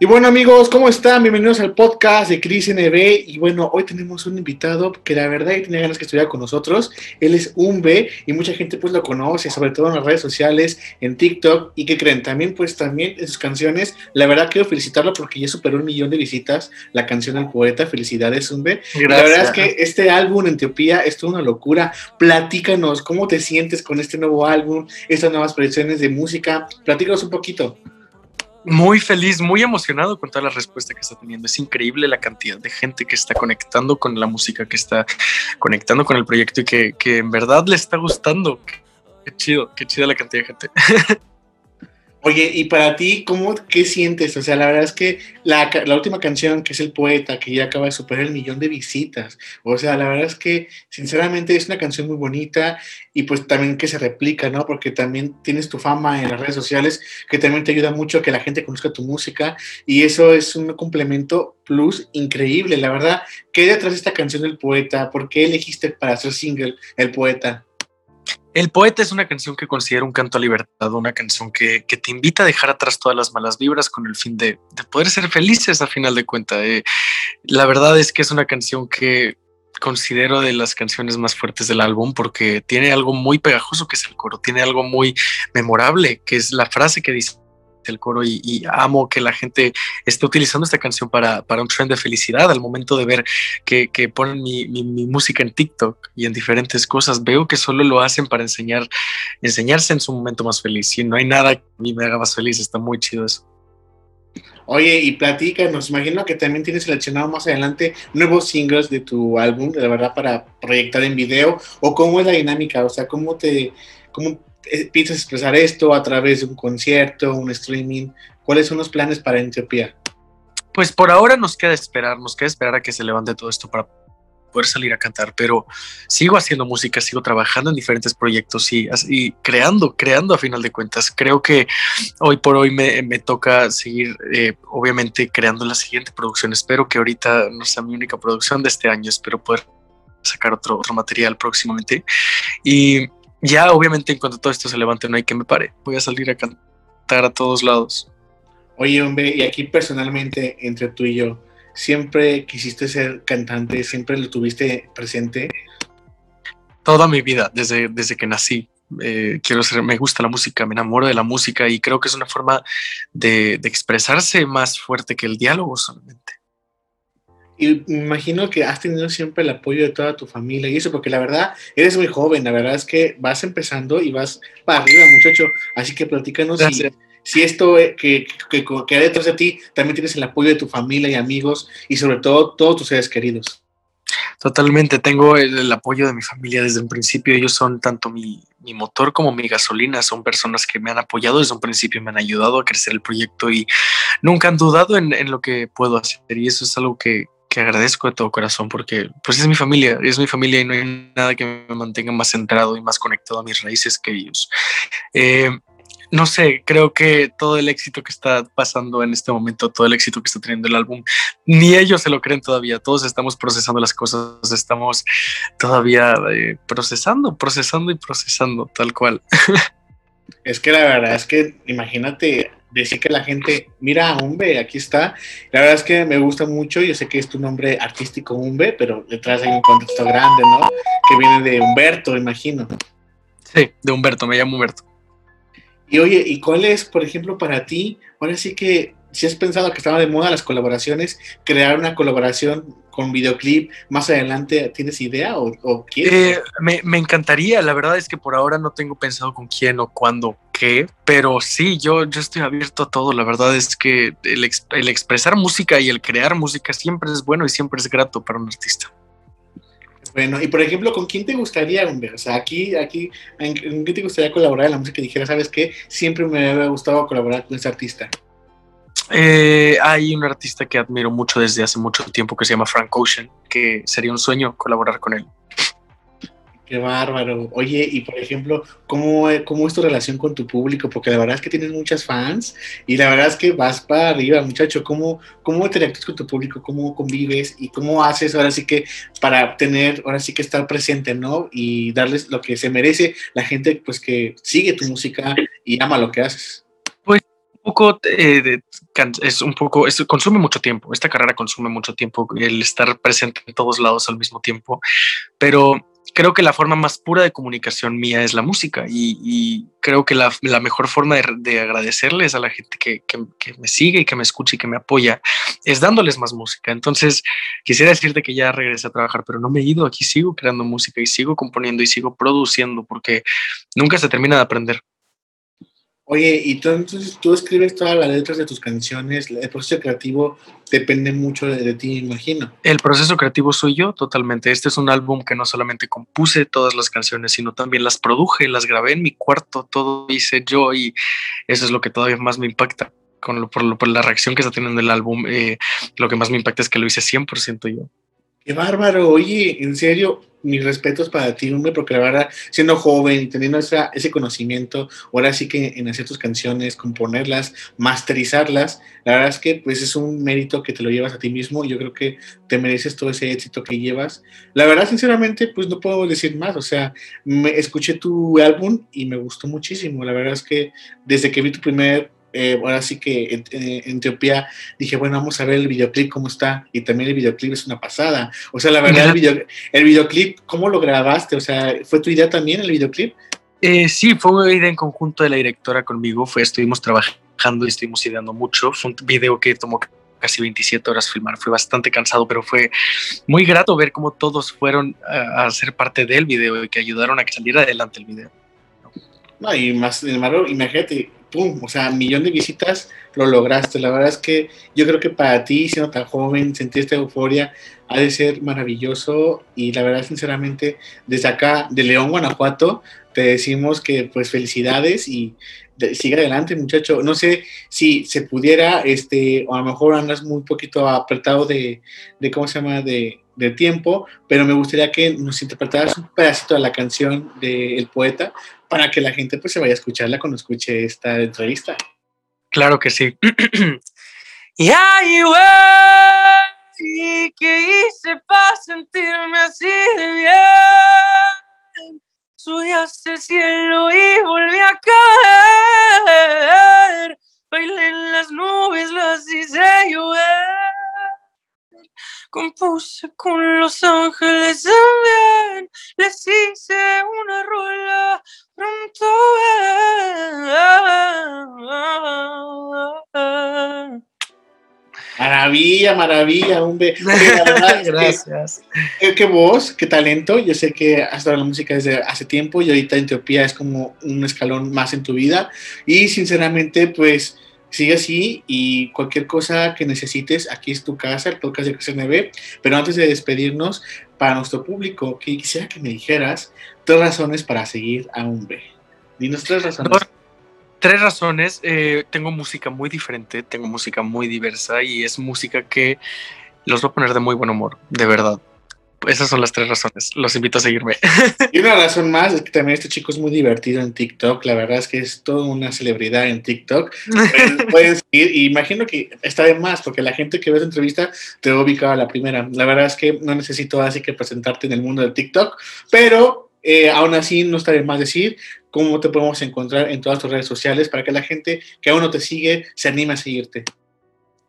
Y bueno amigos, ¿cómo están? Bienvenidos al podcast de Cris NB. Y bueno, hoy tenemos un invitado que la verdad tenía ganas que estuviera con nosotros. Él es Umbe y mucha gente pues lo conoce, sobre todo en las redes sociales, en TikTok. ¿Y que creen? También pues también en sus canciones. La verdad quiero felicitarlo porque ya superó un millón de visitas la canción del poeta. Felicidades Umbe. La verdad es que este álbum en Etiopía es toda una locura. Platícanos, ¿cómo te sientes con este nuevo álbum, estas nuevas proyecciones de música? Platícanos un poquito muy feliz, muy emocionado con toda la respuesta que está teniendo. Es increíble la cantidad de gente que está conectando con la música, que está conectando con el proyecto y que, que en verdad le está gustando. Qué chido, qué chida la cantidad de gente. Oye, y para ti, ¿cómo, qué sientes? O sea, la verdad es que la, la, última canción, que es El Poeta, que ya acaba de superar el millón de visitas. O sea, la verdad es que, sinceramente, es una canción muy bonita y pues también que se replica, ¿no? Porque también tienes tu fama en las redes sociales, que también te ayuda mucho a que la gente conozca tu música y eso es un complemento plus increíble, la verdad. ¿Qué hay detrás de esta canción del Poeta? ¿Por qué elegiste para hacer single El Poeta? El poeta es una canción que considero un canto a libertad, una canción que, te invita a dejar atrás todas las malas vibras con el fin de, poder ser felices a final de cuentas. Eh, la verdad es que es una canción que considero de las canciones más fuertes del álbum porque tiene algo muy pegajoso que es el coro, tiene algo muy memorable que es la frase que dice el coro y, amo que la gente esté utilizando esta canción para, para un trend de felicidad al momento de ver que, que ponen mi, mi, música en TikTok y en diferentes cosas. Veo que solo lo hacen para enseñar, enseñarse en su momento más feliz y no hay nada que a mí me haga más feliz. Está muy chido eso. Oye, y platícanos, imagino que también tienes seleccionado más adelante nuevos singles de tu álbum, de verdad, para proyectar en video, o cómo es la dinámica, o sea, cómo te, cómo eh, piensas expresar esto a través de un concierto, un streaming? ¿Cuáles son los planes para Etiopía? Pues por ahora nos queda esperar, nos queda esperar a que se levante todo esto para poder salir a cantar, pero sigo haciendo música, sigo trabajando en diferentes proyectos y, y creando, creando a final de cuentas. Creo que hoy por hoy me, me toca seguir, eh, obviamente, creando la siguiente producción. Espero que ahorita no sea mi única producción de este año, espero poder sacar otro, otro material próximamente. Y ya obviamente en cuanto todo esto se levante no hay que me pare, voy a salir a cantar a todos lados. Oye, hombre, y aquí personalmente, entre tú y yo, ¿siempre quisiste ser cantante? ¿Siempre lo tuviste presente? Toda mi vida, desde, desde que nací. Eh, quiero ser, me gusta la música, me enamoro de la música y creo que es una forma de, de expresarse más fuerte que el diálogo solamente. Y me imagino que has tenido siempre el apoyo de toda tu familia y eso, porque la verdad, eres muy joven, la verdad es que vas empezando y vas para arriba, muchacho. Así que platícanos si, si, esto eh, que, que, que, detrás de ti también tienes el apoyo de tu familia y amigos y sobre todo todos tus seres queridos. Totalmente, tengo el, apoyo de mi familia desde un principio. Ellos son tanto mi, mi, motor como mi gasolina. Son personas que me han apoyado desde un principio, me han ayudado a crecer el proyecto y nunca han dudado en, en lo que puedo hacer. Y eso es algo que, que agradezco de todo corazón porque pues es mi familia, es mi familia y no hay nada que me mantenga más centrado y más conectado a mis raíces que ellos. Eh, no sé, creo que todo el éxito que está pasando en este momento, todo el éxito que está teniendo el álbum, ni ellos se lo creen todavía. Todos estamos procesando las cosas, estamos todavía eh, procesando, procesando y procesando, tal cual. Es que la verdad es que imagínate decir que la gente, mira, Umbe, aquí está. La verdad es que me gusta mucho, yo sé que es tu nombre artístico Umbe, pero detrás hay un contexto grande, ¿no? Que viene de Humberto, imagino. Sí, de Humberto, me llamo Humberto. Y oye, ¿y cuál es, por ejemplo, para ti? Ahora sí que, si has pensado que estaba de moda las colaboraciones, crear una colaboración con videoclip más adelante, ¿tienes idea o, o quieres? Eh, me, me, encantaría, la verdad es que por ahora no tengo pensado con quién o cuándo, qué, pero sí, yo, yo estoy abierto a todo, la verdad es que el, el expresar música y el crear música siempre es bueno y siempre es grato para un artista. Bueno, y por ejemplo, ¿con quién te gustaría, hombre? O sea, aquí, aquí, ¿en, ¿en qué te gustaría colaborar en la música? Dijera, ¿sabes qué? Siempre me había gustado colaborar con ese artista. Eh, hay un artista que admiro mucho desde hace mucho tiempo que se llama Frank Ocean, que sería un sueño colaborar con él. Qué bárbaro. Oye, y por ejemplo, ¿cómo, ¿cómo es tu relación con tu público? Porque la verdad es que tienes muchas fans y la verdad es que vas para arriba, muchacho. ¿Cómo, cómo interactúas con tu público? ¿Cómo convives? ¿Y cómo haces ahora sí que para tener, ahora sí que estar presente, ¿no? Y darles lo que se merece la gente, pues que sigue tu música y ama lo que haces. Pues un poco, eh, es un poco, es, consume mucho tiempo. Esta carrera consume mucho tiempo, el estar presente en todos lados al mismo tiempo. Pero creo que la forma más pura de comunicación mía es la música y, creo que la, mejor forma de, agradecerles a la gente que, me sigue y que me escucha y que me apoya es dándoles más música. Entonces, quisiera decirte que ya regresé a trabajar, pero no me he ido, aquí sigo creando música y sigo componiendo y sigo produciendo porque nunca se termina de aprender. Oye, y tú entonces tú escribes todas las letras de tus canciones, el proceso creativo depende mucho de, ti, imagino. El proceso creativo soy yo totalmente. Este es un álbum que no solamente compuse todas las canciones, sino también las produje, las grabé en mi cuarto, todo hice yo y eso es lo que todavía más me impacta. Con lo, por, por la reacción que está teniendo el álbum, eh, lo que más me impacta es que lo hice 100% yo. Bárbaro, oye, en serio, mis respetos para ti, hombre, porque la verdad, siendo joven y teniendo ese conocimiento, ahora sí que en hacer tus canciones, componerlas, masterizarlas, la verdad es que pues es un mérito que te lo llevas a ti mismo y yo creo que te mereces todo ese éxito que llevas. La verdad, sinceramente, pues no puedo decir más, o sea, me escuché tu álbum y me gustó muchísimo, la verdad es que desde que vi tu primer eh, ahora sí que en, Etiopía dije, bueno, vamos a ver el videoclip cómo está. Y también el videoclip es una pasada. O sea, la verdad, el, videoclip, ¿cómo lo grabaste? O sea, ¿fue tu idea también el videoclip? Eh, sí, fue una idea en conjunto de la directora conmigo. Fue, estuvimos trabajando y estuvimos ideando mucho. Fue un video que tomó casi 27 horas filmar. Fue bastante cansado, pero fue muy grato ver cómo todos fueron a, a ser parte del video y que ayudaron a que saliera adelante el video. No, y más, imagínate, pum, o sea, millón de visitas lo lograste. La verdad es que yo creo que para ti, siendo tan joven, sentir esta euforia ha de ser maravilloso y la verdad, sinceramente, desde acá, de León, Guanajuato, te decimos que pues felicidades y sigue adelante, muchacho. No sé si se pudiera, este, o a lo mejor andas muy poquito apretado de, de ¿cómo se llama?, de, de tiempo, pero me gustaría que nos interpretaras un pedacito de la canción del poeta para que la gente pues se vaya a escucharla cuando escuche esta entrevista. Claro que sí. y ay, ¿y qué hice para sentirme así bless you. Maravilla, maravilla, hombre. Gracias. qué voz, qué talento. Yo sé que has dado la música desde hace tiempo y ahorita Etiopía es como un escalón más en tu vida. Y sinceramente, pues sigue así y cualquier cosa que necesites, aquí es tu casa, el podcast de CNB. Pero antes de despedirnos, para nuestro público, quisiera que me dijeras tres razones para seguir a un B. Dinos tres razones. Tres razones. Eh, tengo música muy diferente, tengo música muy diversa y es música que los va a poner de muy buen humor, de verdad. Esas son las tres razones. Los invito a seguirme. Y una razón más es que también este chico es muy divertido en TikTok. La verdad es que es toda una celebridad en TikTok. Pueden, seguir. Y imagino que está de más, porque la gente que ve esta entrevista te va a ubicar a la primera. La verdad es que no necesito así que presentarte en el mundo de TikTok, pero eh, aún así no está de más decir cómo te podemos encontrar en todas tus redes sociales para que la gente que aún no te sigue se anime a seguirte.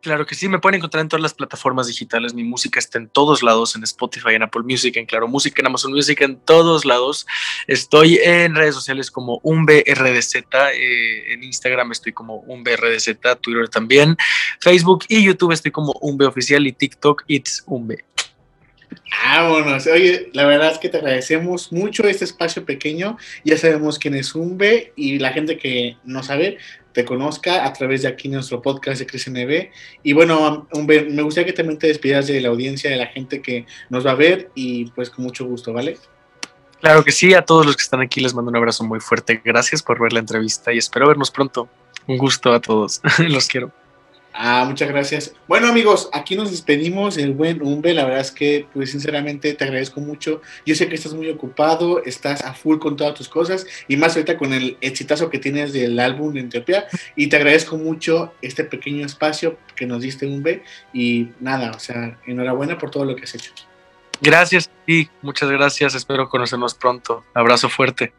Claro que sí, me pueden encontrar en todas las plataformas digitales. Mi música está en todos lados, en Spotify, en Apple Music, en Claro Música, en Amazon Music, en todos lados. Estoy en redes sociales como UnBRDZ, eh, en Instagram estoy como UnBRDZ, Twitter también, Facebook y YouTube estoy como Oficial y TikTok It's Unbe. Vámonos. Oye, la verdad es que te agradecemos mucho este espacio pequeño. Ya sabemos quién es Umbe y la gente que no sabe, te conozca a través de aquí nuestro podcast de CresNB. Y bueno, Umbe, me gustaría que también te despidas de la audiencia, de la gente que nos va a ver y pues con mucho gusto, ¿vale? Claro que sí, a todos los que están aquí les mando un abrazo muy fuerte. Gracias por ver la entrevista y espero vernos pronto. Un gusto a todos. los quiero. Ah, muchas gracias. Bueno, amigos, aquí nos despedimos el buen Umbe. La verdad es que, pues, sinceramente, te agradezco mucho. Yo sé que estás muy ocupado, estás a full con todas tus cosas y más ahorita con el exitazo que tienes del álbum de Etiopía. Y te agradezco mucho este pequeño espacio que nos diste, Umbe. Y nada, o sea, enhorabuena por todo lo que has hecho. Gracias y muchas gracias. Espero conocernos pronto. Abrazo fuerte.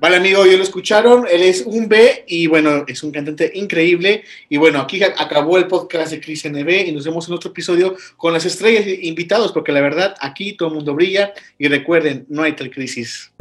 Vale, amigo, ya lo escucharon. Él es un B y bueno, es un cantante increíble. Y bueno, aquí acabó el podcast de Cris NB y nos vemos en otro episodio con las estrellas invitados, porque la verdad aquí todo el mundo brilla. Y recuerden, no hay tal crisis.